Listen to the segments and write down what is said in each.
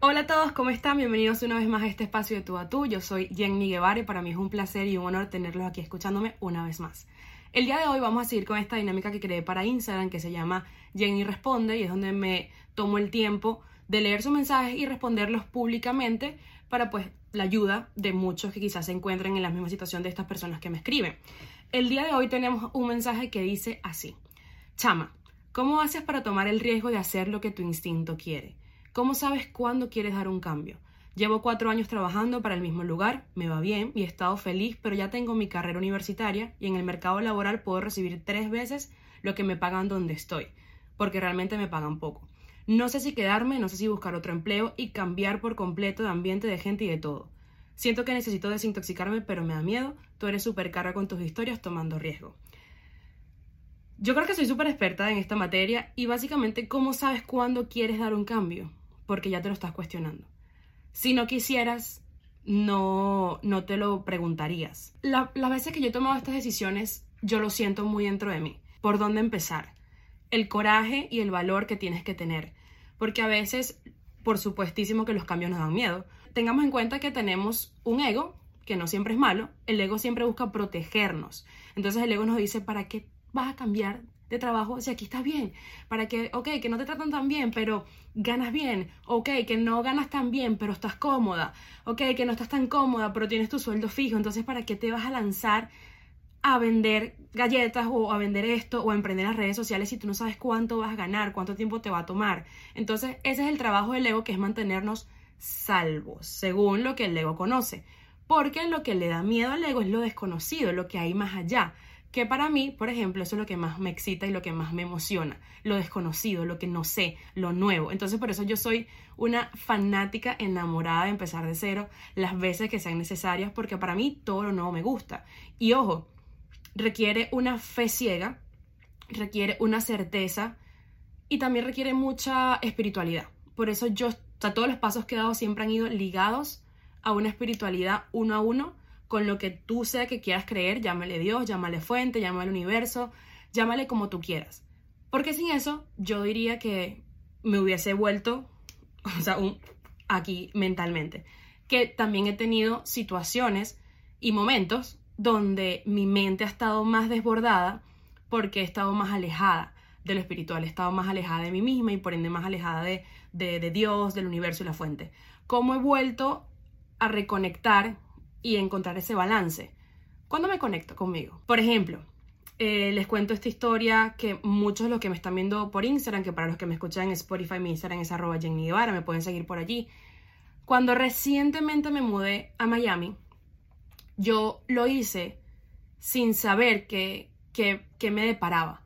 Hola a todos, ¿cómo están? Bienvenidos una vez más a este espacio de tú a tú. Yo soy Jenny Guevara y para mí es un placer y un honor tenerlos aquí escuchándome una vez más. El día de hoy vamos a seguir con esta dinámica que creé para Instagram que se llama Jenny Responde y es donde me tomo el tiempo de leer sus mensajes y responderlos públicamente para pues la ayuda de muchos que quizás se encuentren en la misma situación de estas personas que me escriben. El día de hoy tenemos un mensaje que dice así. Chama, ¿cómo haces para tomar el riesgo de hacer lo que tu instinto quiere? ¿Cómo sabes cuándo quieres dar un cambio? Llevo cuatro años trabajando para el mismo lugar, me va bien y he estado feliz, pero ya tengo mi carrera universitaria y en el mercado laboral puedo recibir tres veces lo que me pagan donde estoy, porque realmente me pagan poco. No sé si quedarme, no sé si buscar otro empleo y cambiar por completo de ambiente, de gente y de todo. Siento que necesito desintoxicarme, pero me da miedo. Tú eres súper cara con tus historias tomando riesgo. Yo creo que soy súper experta en esta materia y básicamente, ¿cómo sabes cuándo quieres dar un cambio? Porque ya te lo estás cuestionando. Si no quisieras, no, no te lo preguntarías. las veces que yo he tomado estas decisiones, yo lo siento muy dentro de mí. ¿Por dónde empezar? El coraje y el valor que tienes que tener. Porque a veces, por supuestísimo que los cambios nos dan miedo. Tengamos en cuenta que tenemos un ego, que no siempre es malo. El ego siempre busca protegernos. Entonces el ego nos dice, ¿para qué vas a cambiar de trabajo si aquí estás bien, para que, ok, que no te tratan tan bien, pero ganas bien, ok, que no ganas tan bien, pero estás cómoda, ok, que no estás tan cómoda, pero tienes tu sueldo fijo, entonces ¿para qué te vas a lanzar a vender galletas o a vender esto o a emprender en las redes sociales si tú no sabes cuánto vas a ganar, cuánto tiempo te va a tomar? Entonces ese es el trabajo del ego que es mantenernos salvos, según lo que el ego conoce. Porque lo que le da miedo al ego es lo desconocido, lo que hay más allá que para mí, por ejemplo, eso es lo que más me excita y lo que más me emociona, lo desconocido, lo que no sé, lo nuevo. Entonces por eso yo soy una fanática enamorada de empezar de cero las veces que sean necesarias, porque para mí todo lo nuevo me gusta. Y ojo, requiere una fe ciega, requiere una certeza y también requiere mucha espiritualidad. Por eso yo, o sea, todos los pasos que he dado siempre han ido ligados a una espiritualidad uno a uno con lo que tú sea que quieras creer, llámale Dios, llámale fuente, llámale universo, llámale como tú quieras. Porque sin eso, yo diría que me hubiese vuelto, o sea, aquí mentalmente. Que también he tenido situaciones y momentos donde mi mente ha estado más desbordada porque he estado más alejada de lo espiritual, he estado más alejada de mí misma y por ende más alejada de, de, de Dios, del universo y la fuente. ¿Cómo he vuelto a reconectar y encontrar ese balance. ¿Cuándo me conecto conmigo? Por ejemplo, eh, les cuento esta historia que muchos de los que me están viendo por Instagram, que para los que me escuchan en Spotify, mi Instagram es arroba Jenny Guevara, me pueden seguir por allí. Cuando recientemente me mudé a Miami, yo lo hice sin saber qué que, que me deparaba.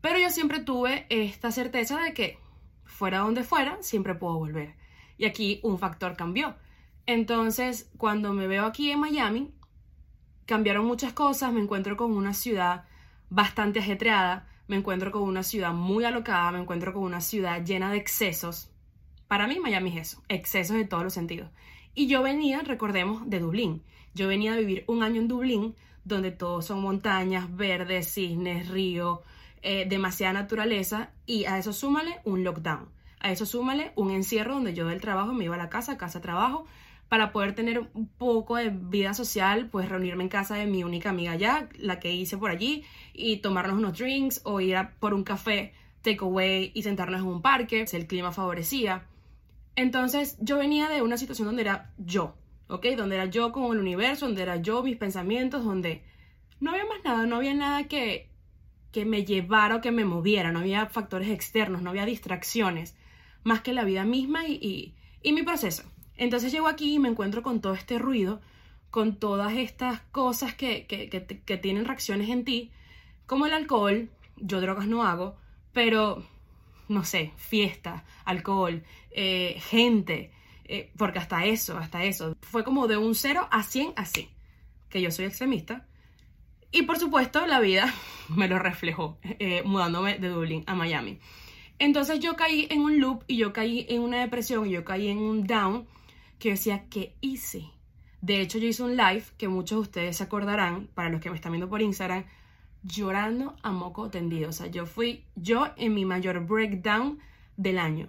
Pero yo siempre tuve esta certeza de que fuera donde fuera, siempre puedo volver. Y aquí un factor cambió. Entonces, cuando me veo aquí en Miami, cambiaron muchas cosas, me encuentro con una ciudad bastante ajetreada, me encuentro con una ciudad muy alocada, me encuentro con una ciudad llena de excesos. Para mí Miami es eso, excesos en todos los sentidos. Y yo venía, recordemos, de Dublín. Yo venía a vivir un año en Dublín, donde todo son montañas, verdes, cisnes, río, eh, demasiada naturaleza, y a eso súmale un lockdown. A eso súmale un encierro donde yo del trabajo me iba a la casa, casa, trabajo, para poder tener un poco de vida social, pues reunirme en casa de mi única amiga allá, la que hice por allí, y tomarnos unos drinks o ir a por un café takeaway y sentarnos en un parque, si el clima favorecía. Entonces yo venía de una situación donde era yo, ¿ok? Donde era yo con el universo, donde era yo, mis pensamientos, donde no había más nada, no había nada que, que me llevara o que me moviera, no había factores externos, no había distracciones, más que la vida misma y, y mi proceso. Entonces llego aquí y me encuentro con todo este ruido, con todas estas cosas que, que, tienen reacciones en ti, como el alcohol, yo drogas no hago, pero no sé, fiesta, alcohol, eh, gente, eh, porque hasta eso, hasta eso, fue como de un 0 a 100 así, que yo soy extremista. Y por supuesto la vida me lo reflejó, eh, mudándome de Dublín a Miami. Entonces yo caí en un loop y yo caí en una depresión y yo caí en un down que decía, ¿qué hice? De hecho, yo hice un live que muchos de ustedes se acordarán, para los que me están viendo por Instagram, llorando a moco tendido. O sea, yo fui yo en mi mayor breakdown del año.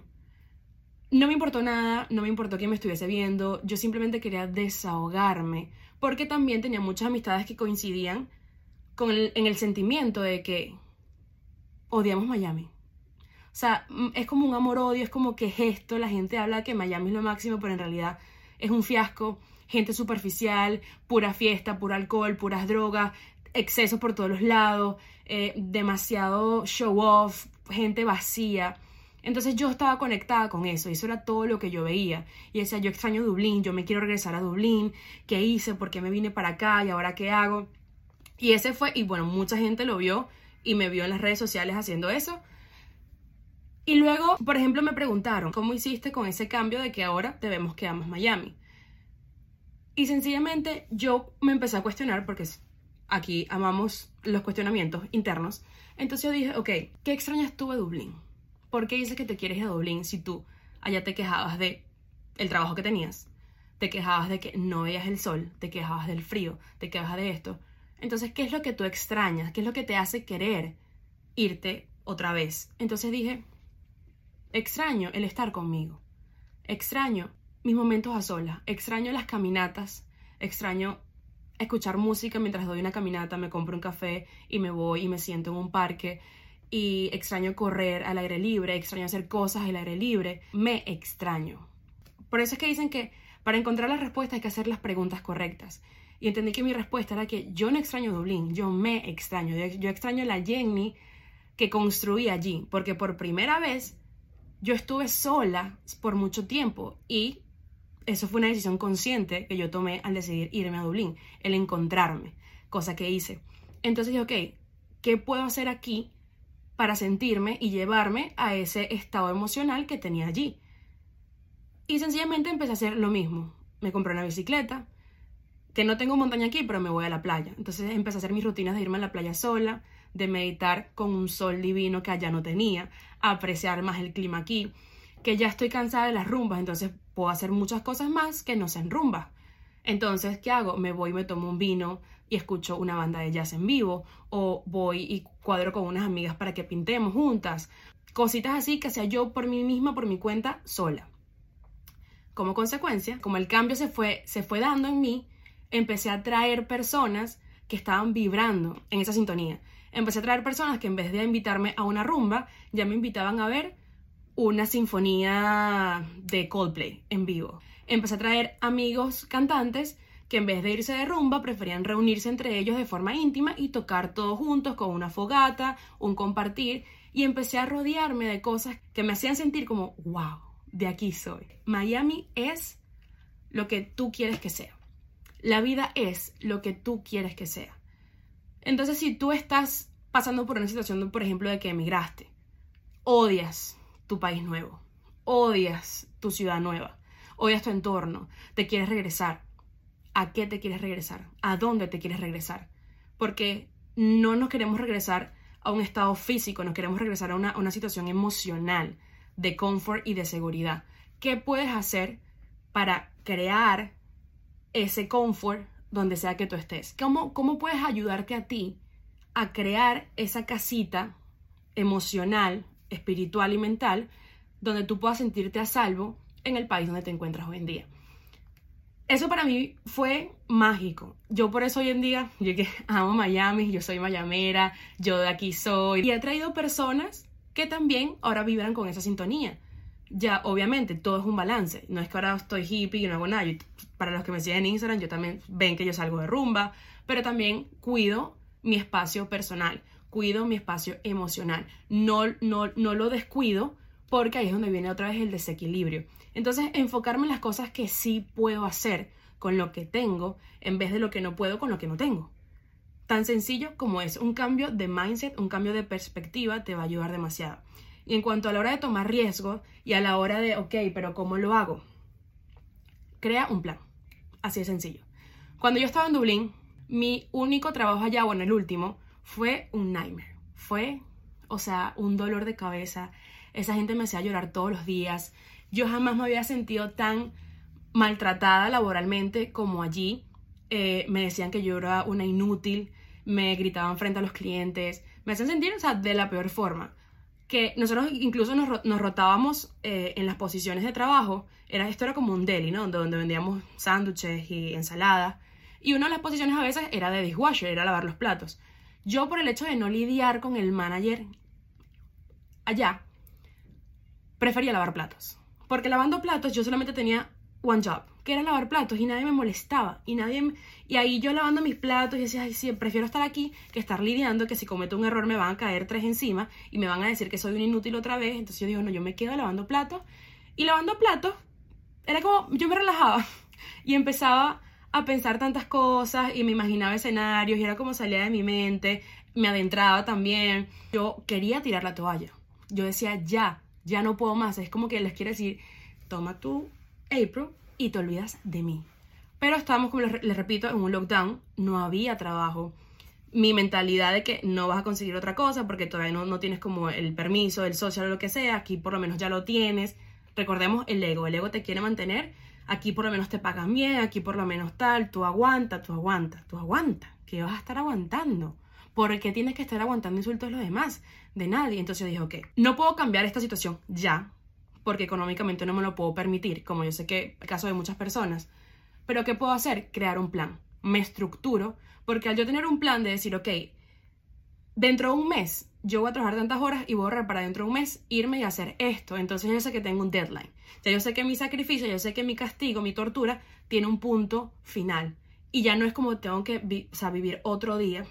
no me importó nada, no me importó quién me estuviese viendo, yo simplemente quería desahogarme, porque también tenía muchas amistades que coincidían con en el sentimiento de que odiamos Miami. O sea, mm, es como un amor-odio, es como que gesto, la gente habla que Miami es lo máximo, pero en realidad es un fiasco, gente superficial, pura fiesta, puro alcohol, puras drogas, excesos por todos los lados, eh, demasiado show off, gente vacía. Entonces yo estaba conectada con eso y eso era todo lo que yo veía. Y decía, yo extraño Dublín, yo me quiero regresar a Dublín, ¿qué hice? ¿Por qué me vine para acá? ¿Y ahora qué hago? Y ese fue, y bueno, mucha gente lo vio y me vio en las redes sociales haciendo eso. Y luego, por ejemplo, me preguntaron, ¿cómo hiciste con ese cambio de que ahora te vemos que amas Miami? Y sencillamente yo me empecé a cuestionar porque aquí amamos los cuestionamientos internos. Entonces yo dije, ok, ¿qué extrañas tú de Dublín? ¿Por qué dices que te quieres ir a Dublín si tú allá te quejabas de el trabajo que tenías? Te quejabas de que no veías el sol, te quejabas del frío, te quejabas de esto. Entonces, ¿qué es lo que tú extrañas? ¿Qué es lo que te hace querer irte otra vez? Entonces dije, extraño el estar conmigo. Extraño mis momentos a solas. Extraño las caminatas. Extraño escuchar música mientras doy una caminata, me compro un café y me voy y me siento en un parque y extraño correr al aire libre, extraño hacer cosas al aire libre, me extraño. Por eso es que dicen que para encontrar la respuesta hay que hacer las preguntas correctas. Y entendí que mi respuesta era que yo no extraño Dublín, yo me extraño, yo, extraño la Jenny que construí allí, porque por primera vez yo estuve sola por mucho tiempo y eso fue una decisión consciente que yo tomé al decidir irme a Dublín, el encontrarme, cosa que hice. Entonces dije, ok, ¿qué puedo hacer aquí para sentirme y llevarme a ese estado emocional que tenía allí. Y sencillamente empecé a hacer lo mismo. Me compré una bicicleta, que no tengo montaña aquí, pero me voy a la playa. Entonces empecé a hacer mis rutinas de irme a la playa sola, de meditar con un sol divino que allá no tenía, apreciar más el clima aquí, que ya estoy cansada de las rumbas, entonces puedo hacer muchas cosas más que no sean rumbas. Entonces, ¿qué hago? Me voy, me tomo un vino y escucho una banda de jazz en vivo, o voy y cuadro con unas amigas para que pintemos juntas. Cositas así que sea yo por mí misma, por mi cuenta, sola. Como consecuencia, como el cambio se fue, se fue dando en mí, empecé a traer personas que estaban vibrando en esa sintonía. Empecé a traer personas que en vez de invitarme a una rumba, ya me invitaban a ver una sinfonía de Coldplay en vivo. Empecé a traer amigos cantantes que en vez de irse de rumba preferían reunirse entre ellos de forma íntima y tocar todos juntos con una fogata, un compartir, y empecé a rodearme de cosas que me hacían sentir como, wow, de aquí soy. Miami es lo que tú quieres que sea. La vida es lo que tú quieres que sea. Entonces, si tú estás pasando por una situación, por ejemplo, de que emigraste, odias tu país nuevo, odias tu ciudad nueva, odias tu entorno, te quieres regresar, a qué te quieres regresar, a dónde te quieres regresar. Porque no nos queremos regresar a un estado físico, nos queremos regresar a una, situación emocional de confort y de seguridad. ¿Qué puedes hacer para crear ese confort donde sea que tú estés? ¿Cómo, ¿Cómo puedes ayudarte a ti a crear esa casita emocional, espiritual y mental donde tú puedas sentirte a salvo en el país donde te encuentras hoy en día? eso para mí fue mágico. Yo por eso hoy en día, yo que amo Miami, yo soy mayamera, yo de aquí soy. Y he traído personas que también ahora vibran con esa sintonía. Ya, obviamente, todo es un balance. No es que ahora estoy hippie y no hago nada. para los que me siguen en Instagram, yo también ven que yo salgo de rumba, pero también cuido mi espacio personal, cuido mi espacio emocional. No, no, no lo descuido porque ahí es donde viene otra vez el desequilibrio. Entonces, enfocarme en las cosas que sí puedo hacer con lo que tengo en vez de lo que no puedo con lo que no tengo. Tan sencillo como es, un cambio de mindset, un cambio de perspectiva te va a ayudar demasiado. Y en cuanto a la hora de tomar riesgo y a la hora de, ok, pero ¿cómo lo hago? Crea un plan. Así de sencillo. Cuando yo estaba en Dublín, mi único trabajo allá, bueno, el último, fue un nightmare. Fue, o sea, un dolor de cabeza. Esa gente me hacía llorar todos los días. Yo jamás me había sentido tan maltratada laboralmente como allí. Eh, me decían que yo era una inútil, me gritaban frente a los clientes, me hacían sentir, o sea, de la peor forma. Que nosotros incluso nos, nos rotábamos eh, en las posiciones de trabajo. Era, esto era como un deli, ¿no? Donde vendíamos sándwiches y ensaladas. Y una de las posiciones a veces era de dishwasher, era lavar los platos. Yo por el hecho de no lidiar con el manager allá, prefería lavar platos. Porque lavando platos yo solamente tenía one job, que era lavar platos y nadie me molestaba. Y nadie y ahí yo lavando mis platos y decía, ay, prefiero estar aquí que estar lidiando, que si cometo un error me van a caer tres encima y me van a decir que soy un inútil otra vez. Entonces yo digo, no, yo me quedo lavando platos. Y lavando platos, era como, yo me relajaba y empezaba a pensar tantas cosas y me imaginaba escenarios y era como salía de mi mente, me adentraba también. Yo quería tirar la toalla. Yo decía, ya, ya no puedo más. Es como que les quiero decir, toma tu April y te olvidas de mí. Pero estábamos, como les, repito, en un lockdown, no había trabajo. Mi mentalidad de que no vas a conseguir otra cosa porque todavía no, no tienes como el permiso, el social o lo que sea, aquí por lo menos ya lo tienes. Recordemos el ego, el ego te quiere mantener, aquí por lo menos te pagan bien, aquí por lo menos tal, tú aguanta, tú aguanta, tú aguanta, ¿qué vas a estar aguantando? ¿Por qué tienes que estar aguantando insultos de los demás? De nadie. Entonces yo dije, ok, no puedo cambiar esta situación ya, porque económicamente no me lo puedo permitir, como yo sé que el caso de muchas personas. Pero ¿qué puedo hacer? Crear un plan. Me estructuro, porque al yo tener un plan de decir, ok, dentro de un mes yo voy a trabajar tantas horas y voy a ahorrar para dentro de un mes irme y hacer esto. Entonces yo sé que tengo un deadline. Ya yo sé que mi sacrificio, yo sé que mi castigo, mi tortura, tiene un punto final. Y ya no es como tengo que vivir otro día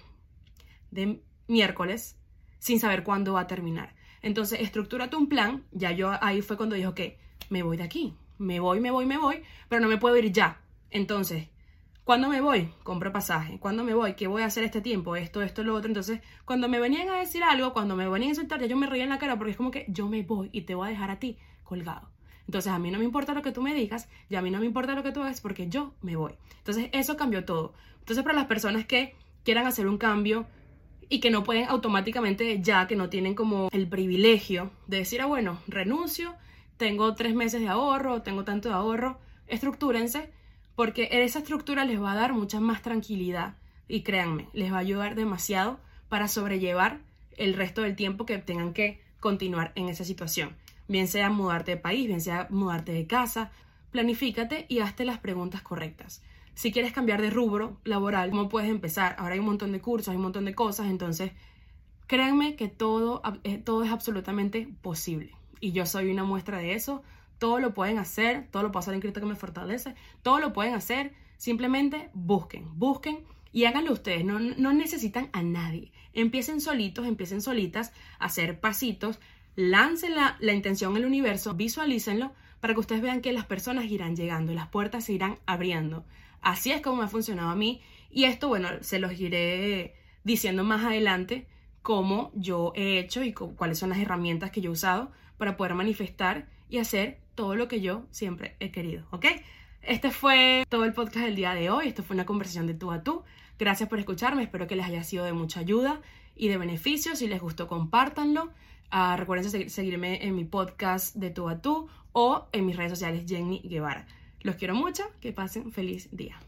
de miércoles sin saber cuándo va a terminar. Entonces, estructúrate un plan. Ya yo ahí fue cuando dijo, ok, me voy de aquí. Me voy, me voy, me voy, pero no me puedo ir ya. Entonces, cuando me voy, compro pasaje. Cuando me voy, ¿qué voy a hacer este tiempo? Esto, esto, lo otro. Entonces, cuando me venían a decir algo, cuando me venían a insultar, ya yo me reía en la cara porque es como que yo me voy y te voy a dejar a ti colgado. Entonces, a mí no me importa lo que tú me digas y a mí no me importa lo que tú hagas porque yo me voy. Entonces, eso cambió todo. Entonces, para las personas que quieran hacer un cambio y que no pueden automáticamente ya, que no tienen como el privilegio de decir, ah, bueno, renuncio, tengo tres meses de ahorro, tengo tanto de ahorro, estructúrense porque esa estructura les va a dar mucha más tranquilidad y créanme, les va a ayudar demasiado para sobrellevar el resto del tiempo que tengan que continuar en esa situación. Bien sea mudarte de país, bien sea mudarte de casa, planifícate y hazte las preguntas correctas. Si quieres cambiar de rubro laboral, ¿cómo puedes empezar? Ahora hay un montón de cursos, hay un montón de cosas, entonces créanme que todo, eh, todo es absolutamente posible. Y yo soy una muestra de eso todo lo pueden hacer, todo lo puedo hacer en Cristo que me fortalece, todo lo pueden hacer, simplemente busquen, busquen y háganlo ustedes, no, no necesitan a nadie. Empiecen solitos, empiecen solitas a hacer pasitos, lancen la, la intención al universo, visualícenlo para que ustedes vean que las personas irán llegando las puertas se irán abriendo. Así es como me ha funcionado a mí y esto, bueno, se los iré diciendo más adelante cómo yo he hecho y cuáles son las herramientas que yo he usado para poder manifestar y hacer todo lo que yo siempre he querido, ¿ok? Este fue todo el podcast del día de hoy, esto fue una conversación de tú a tú. Gracias por escucharme, espero que les haya sido de mucha ayuda y de beneficio. Si les gustó, compártanlo. Uh, recuerden seguirme en mi podcast de tú a tú o en mis redes sociales Jenny Guevara. Los quiero mucho, que pasen feliz día.